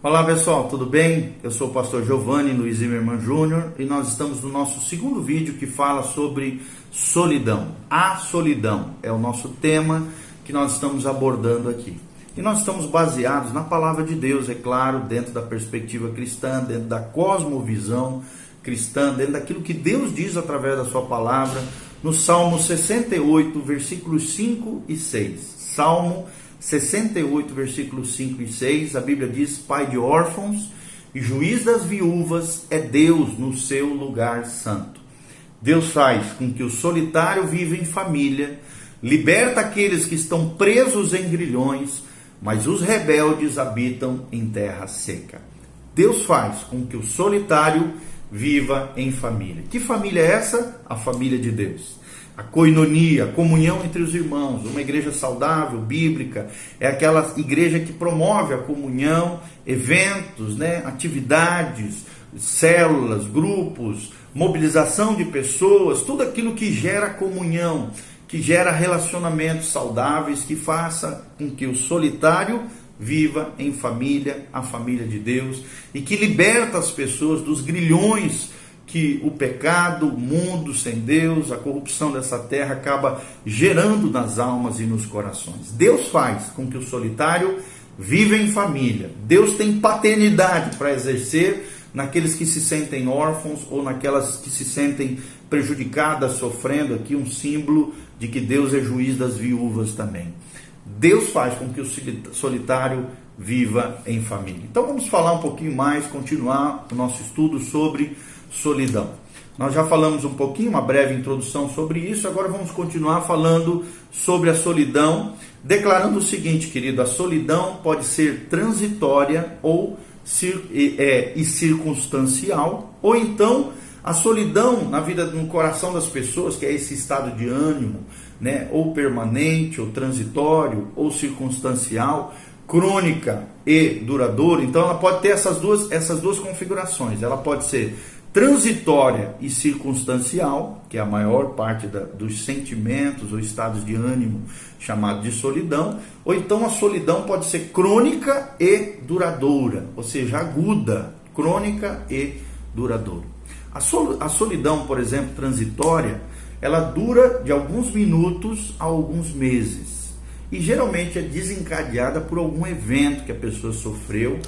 Olá pessoal, tudo bem? Eu sou o pastor Giovanni Luiz Zimmermann Júnior e nós estamos no nosso segundo vídeo que fala sobre solidão. A solidão é o nosso tema que nós estamos abordando aqui. E nós estamos baseados na palavra de Deus, é claro, dentro da perspectiva cristã, dentro da cosmovisão cristã, dentro daquilo que Deus diz através da sua palavra, no Salmo 68, versículos 5 e 6. Salmo 68, versículos 5 e 6, a Bíblia diz: Pai de órfãos e juiz das viúvas é Deus no seu lugar santo. Deus faz com que o solitário viva em família, liberta aqueles que estão presos em grilhões, mas os rebeldes habitam em terra seca. Deus faz com que o solitário viva em família. Que família é essa? A família de Deus a coinonia, a comunhão entre os irmãos. Uma igreja saudável, bíblica, é aquela igreja que promove a comunhão, eventos, né, atividades, células, grupos, mobilização de pessoas, tudo aquilo que gera comunhão, que gera relacionamentos saudáveis, que faça com que o solitário viva em família, a família de Deus, e que liberta as pessoas dos grilhões que o pecado, o mundo sem Deus, a corrupção dessa terra acaba gerando nas almas e nos corações. Deus faz com que o solitário viva em família. Deus tem paternidade para exercer naqueles que se sentem órfãos ou naquelas que se sentem prejudicadas, sofrendo aqui um símbolo de que Deus é juiz das viúvas também. Deus faz com que o solitário viva em família. Então vamos falar um pouquinho mais, continuar o nosso estudo sobre solidão. Nós já falamos um pouquinho, uma breve introdução sobre isso, agora vamos continuar falando sobre a solidão, declarando o seguinte, querido: a solidão pode ser transitória ou é, e circunstancial, ou então a solidão na vida, no coração das pessoas, que é esse estado de ânimo, né, ou permanente, ou transitório, ou circunstancial, crônica e duradoura. Então ela pode ter essas duas, essas duas configurações. Ela pode ser transitória e circunstancial, que é a maior parte da, dos sentimentos ou estados de ânimo chamado de solidão, ou então a solidão pode ser crônica e duradoura, ou seja, aguda, crônica e duradoura. A, sol, a solidão, por exemplo, transitória, ela dura de alguns minutos a alguns meses e geralmente é desencadeada por algum evento que a pessoa sofreu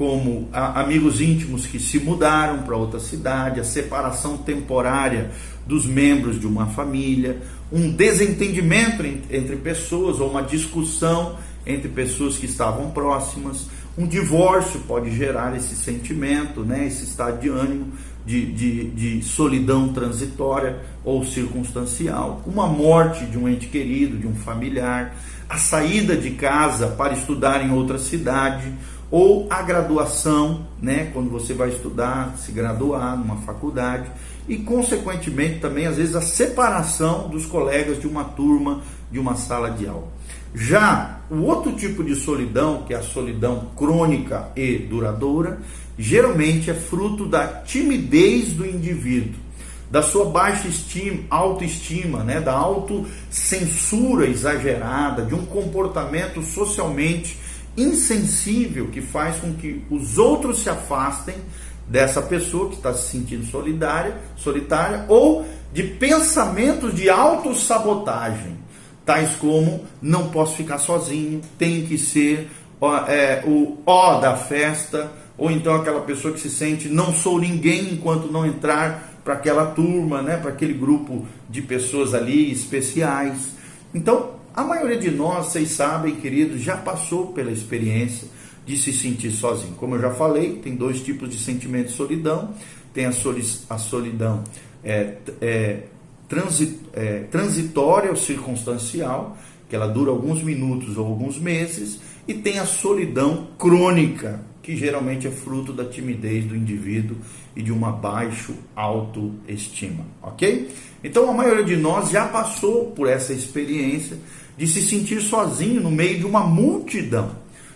como amigos íntimos que se mudaram para outra cidade, a separação temporária dos membros de uma família, um desentendimento entre pessoas ou uma discussão entre pessoas que estavam próximas. Um divórcio pode gerar esse sentimento, né, esse estado de ânimo de, de, de solidão transitória ou circunstancial. Uma morte de um ente querido, de um familiar, a saída de casa para estudar em outra cidade, ou a graduação, né, quando você vai estudar, se graduar numa faculdade, e consequentemente também às vezes a separação dos colegas de uma turma, de uma sala de aula. Já o outro tipo de solidão, que é a solidão crônica e duradoura, geralmente é fruto da timidez do indivíduo, da sua baixa estima, autoestima, né, da autocensura exagerada, de um comportamento socialmente insensível que faz com que os outros se afastem dessa pessoa que está se sentindo solidária, solitária, ou de pensamentos de autossabotagem, tais como não posso ficar sozinho, tem que ser é, o ó da festa, ou então aquela pessoa que se sente não sou ninguém enquanto não entrar para aquela turma, né, para aquele grupo de pessoas ali especiais. Então, a maioria de nós, vocês sabem, queridos, já passou pela experiência de se sentir sozinho. Como eu já falei, tem dois tipos de sentimento de solidão. Tem a, a solidão é, é, é, transitória ou circunstancial, que ela dura alguns minutos ou alguns meses, e tem a solidão crônica, que geralmente é fruto da timidez do indivíduo e de uma baixa autoestima, ok? Então a maioria de nós já passou por essa experiência de se sentir sozinho no meio de uma multidão.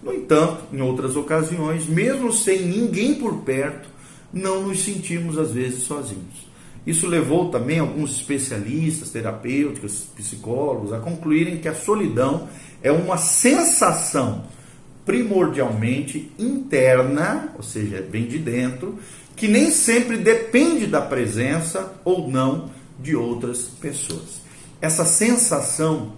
No entanto, em outras ocasiões, mesmo sem ninguém por perto, não nos sentimos às vezes sozinhos. Isso levou também alguns especialistas, terapêuticos, psicólogos a concluírem que a solidão é uma sensação primordialmente interna, ou seja, vem de dentro, que nem sempre depende da presença ou não de outras pessoas. Essa sensação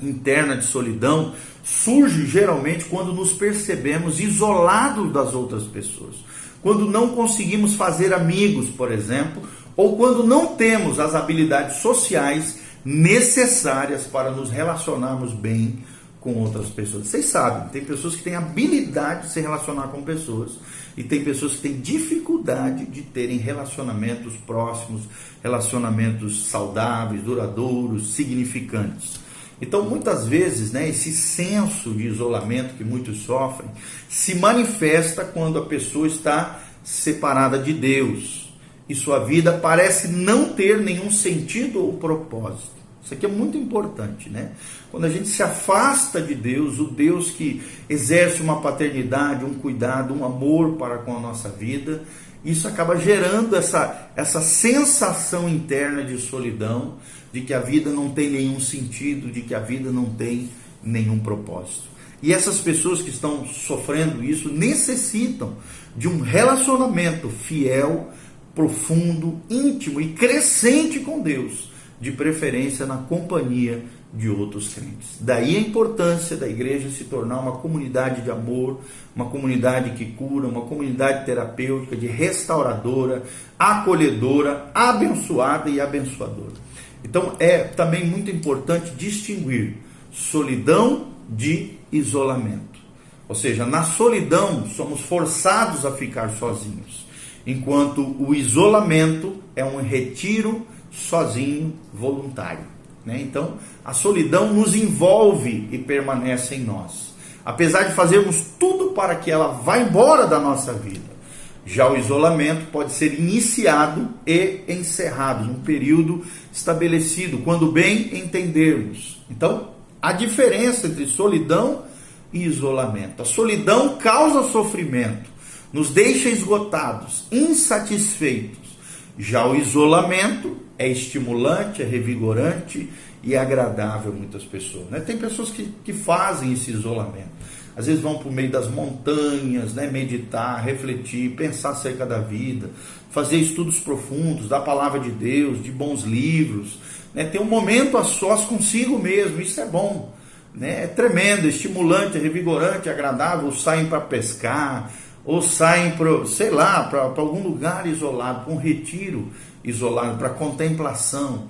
interna de solidão surge geralmente quando nos percebemos isolados das outras pessoas, quando não conseguimos fazer amigos, por exemplo, ou quando não temos as habilidades sociais necessárias para nos relacionarmos bem com outras pessoas. Vocês sabem, tem pessoas que têm habilidade de se relacionar com pessoas e tem pessoas que têm dificuldade de terem relacionamentos próximos, relacionamentos saudáveis, duradouros, significantes. Então, muitas vezes, né, esse senso de isolamento que muitos sofrem se manifesta quando a pessoa está separada de Deus e sua vida parece não ter nenhum sentido ou propósito. Isso aqui é muito importante, né? Quando a gente se afasta de Deus, o Deus que exerce uma paternidade, um cuidado, um amor para com a nossa vida, isso acaba gerando essa, essa sensação interna de solidão, de que a vida não tem nenhum sentido, de que a vida não tem nenhum propósito. E essas pessoas que estão sofrendo isso necessitam de um relacionamento fiel, profundo, íntimo e crescente com Deus, de preferência na companhia de outros crentes. Daí a importância da igreja se tornar uma comunidade de amor, uma comunidade que cura, uma comunidade terapêutica, de restauradora, acolhedora, abençoada e abençoadora. Então é também muito importante distinguir solidão de isolamento. Ou seja, na solidão somos forçados a ficar sozinhos, enquanto o isolamento é um retiro sozinho voluntário. Né? Então, a solidão nos envolve e permanece em nós, apesar de fazermos tudo para que ela vá embora da nossa vida. Já o isolamento pode ser iniciado e encerrado num período estabelecido, quando bem entendermos. Então, a diferença entre solidão e isolamento. A solidão causa sofrimento, nos deixa esgotados, insatisfeitos. Já o isolamento é estimulante, é revigorante e é agradável a muitas pessoas. Né? Tem pessoas que, que fazem esse isolamento às vezes vão para o meio das montanhas, né, meditar, refletir, pensar acerca da vida, fazer estudos profundos da palavra de Deus, de bons livros, né, ter um momento a sós consigo mesmo, isso é bom. Né, é tremendo, estimulante, é revigorante, é agradável, saem para pescar, ou saem para, sei lá, para algum lugar isolado, para um retiro isolado, para contemplação,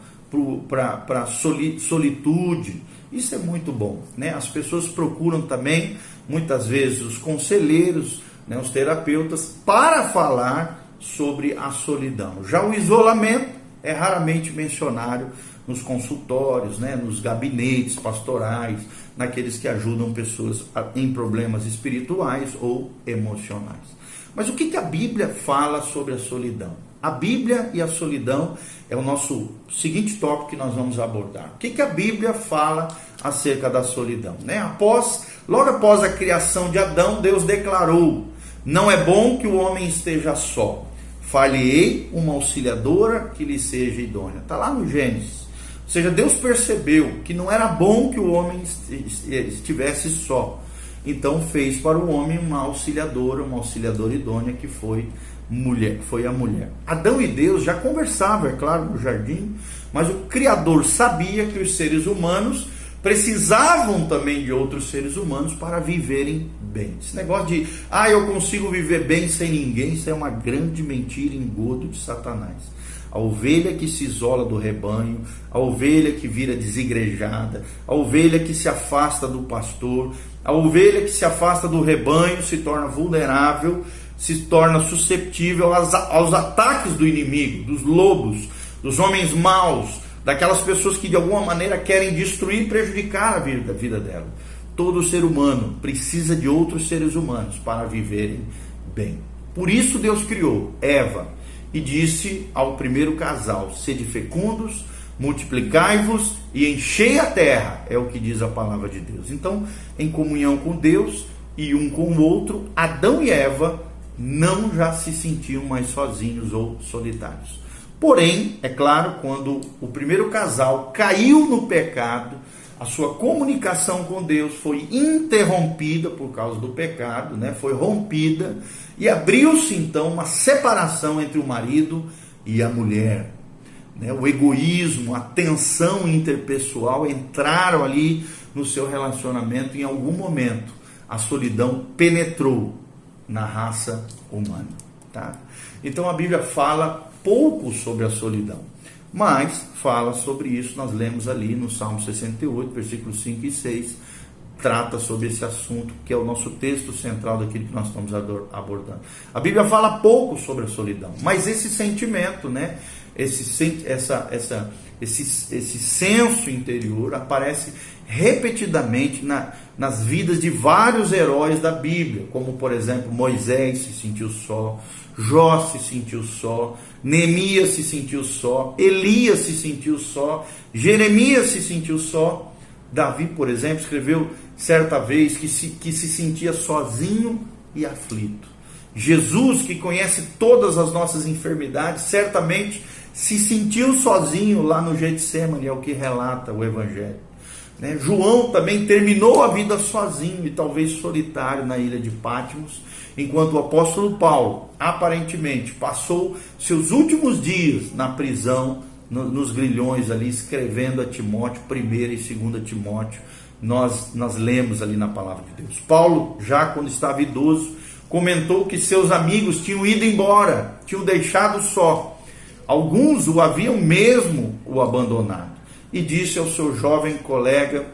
para solitude. Isso é muito bom. Né? As pessoas procuram também muitas vezes os conselheiros, né, os terapeutas, para falar sobre a solidão. Já o isolamento é raramente mencionado nos consultórios, né, nos gabinetes pastorais, naqueles que ajudam pessoas em problemas espirituais ou emocionais. Mas o que, que a Bíblia fala sobre a solidão? A Bíblia e a solidão é o nosso seguinte tópico que nós vamos abordar. O que, que a Bíblia fala acerca da solidão? Né? Após Logo após a criação de Adão, Deus declarou: Não é bom que o homem esteja só. Falhei uma auxiliadora que lhe seja idônea. Está lá no Gênesis. Ou seja, Deus percebeu que não era bom que o homem estivesse só. Então fez para o homem uma auxiliadora, uma auxiliadora idônea que foi mulher, foi a mulher. Adão e Deus já conversavam, é claro, no jardim, mas o Criador sabia que os seres humanos precisavam também de outros seres humanos para viverem bem. Esse negócio de, ah, eu consigo viver bem sem ninguém, isso é uma grande mentira, engodo de Satanás. A ovelha que se isola do rebanho, a ovelha que vira desigrejada, a ovelha que se afasta do pastor, a ovelha que se afasta do rebanho se torna vulnerável, se torna susceptível aos, aos ataques do inimigo, dos lobos, dos homens maus, daquelas pessoas que de alguma maneira querem destruir e prejudicar a vida, a vida dela. Todo ser humano precisa de outros seres humanos para viverem bem. Por isso Deus criou Eva e disse ao primeiro casal: Sede fecundos, multiplicai-vos e enchei a terra, é o que diz a palavra de Deus. Então, em comunhão com Deus e um com o outro, Adão e Eva não já se sentiam mais sozinhos ou solitários. Porém, é claro, quando o primeiro casal caiu no pecado, a sua comunicação com Deus foi interrompida por causa do pecado, né? foi rompida, e abriu-se então uma separação entre o marido e a mulher. Né? O egoísmo, a tensão interpessoal entraram ali no seu relacionamento em algum momento. A solidão penetrou na raça humana. Tá? Então a Bíblia fala pouco sobre a solidão. Mas fala sobre isso, nós lemos ali no Salmo 68, versículos 5 e 6, trata sobre esse assunto, que é o nosso texto central daquilo que nós estamos abordando. A Bíblia fala pouco sobre a solidão, mas esse sentimento, né, esse, essa, essa, esse, esse senso interior aparece repetidamente na, nas vidas de vários heróis da Bíblia, como por exemplo Moisés se sentiu só, Jó se sentiu só, Neemias se sentiu só, Elias se sentiu só, Jeremias se sentiu só. Davi, por exemplo, escreveu certa vez que se, que se sentia sozinho e aflito. Jesus, que conhece todas as nossas enfermidades, certamente se sentiu sozinho lá no Getsemane, é o que relata o Evangelho. Né? João também terminou a vida sozinho e talvez solitário na ilha de Patmos, enquanto o apóstolo Paulo, aparentemente, passou seus últimos dias na prisão, no, nos grilhões ali, escrevendo a Timóteo, 1 e 2 Timóteo. Nós, nós lemos ali na palavra de Deus. Paulo, já quando estava idoso, comentou que seus amigos tinham ido embora, tinham deixado só. Alguns o haviam mesmo o abandonado e disse ao seu jovem colega,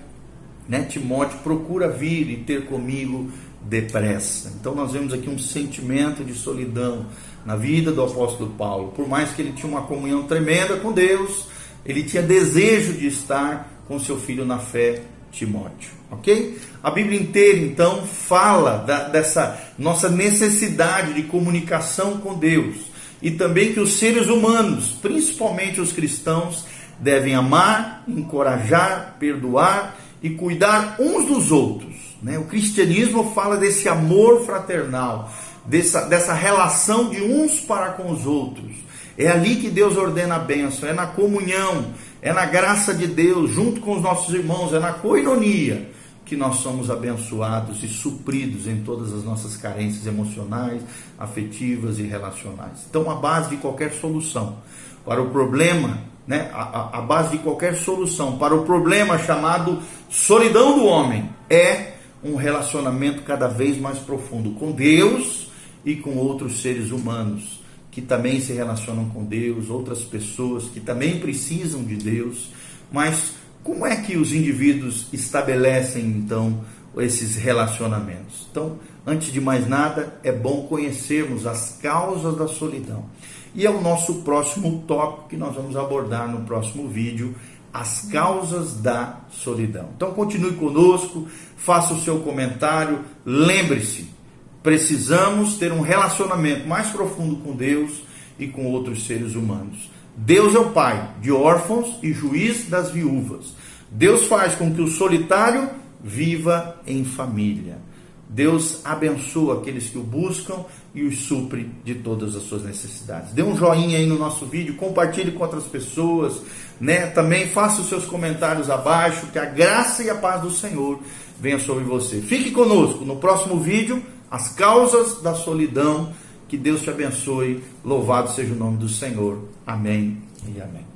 né, Timóteo, procura vir e ter comigo depressa. Então nós vemos aqui um sentimento de solidão na vida do apóstolo Paulo. Por mais que ele tinha uma comunhão tremenda com Deus, ele tinha desejo de estar com seu filho na fé, Timóteo. Ok? A Bíblia inteira, então, fala da, dessa nossa necessidade de comunicação com Deus e também que os seres humanos, principalmente os cristãos, devem amar, encorajar, perdoar e cuidar uns dos outros. Né? O cristianismo fala desse amor fraternal, dessa, dessa relação de uns para com os outros. É ali que Deus ordena a bênção, é na comunhão, é na graça de Deus, junto com os nossos irmãos, é na coinonia que nós somos abençoados e supridos em todas as nossas carências emocionais, afetivas e relacionais. Então, a base de qualquer solução para o problema né, a, a base de qualquer solução para o problema chamado solidão do homem é um relacionamento cada vez mais profundo com Deus e com outros seres humanos que também se relacionam com Deus, outras pessoas que também precisam de Deus. Mas como é que os indivíduos estabelecem então esses relacionamentos? Então, antes de mais nada, é bom conhecermos as causas da solidão. E é o nosso próximo tópico que nós vamos abordar no próximo vídeo, as causas da solidão. Então continue conosco, faça o seu comentário, lembre-se, precisamos ter um relacionamento mais profundo com Deus e com outros seres humanos. Deus é o pai de órfãos e juiz das viúvas. Deus faz com que o solitário viva em família. Deus abençoa aqueles que o buscam e os supre de todas as suas necessidades. Dê um joinha aí no nosso vídeo, compartilhe com outras pessoas, né? Também faça os seus comentários abaixo, que a graça e a paz do Senhor venha sobre você. Fique conosco no próximo vídeo, as causas da solidão. Que Deus te abençoe. Louvado seja o nome do Senhor. Amém e amém.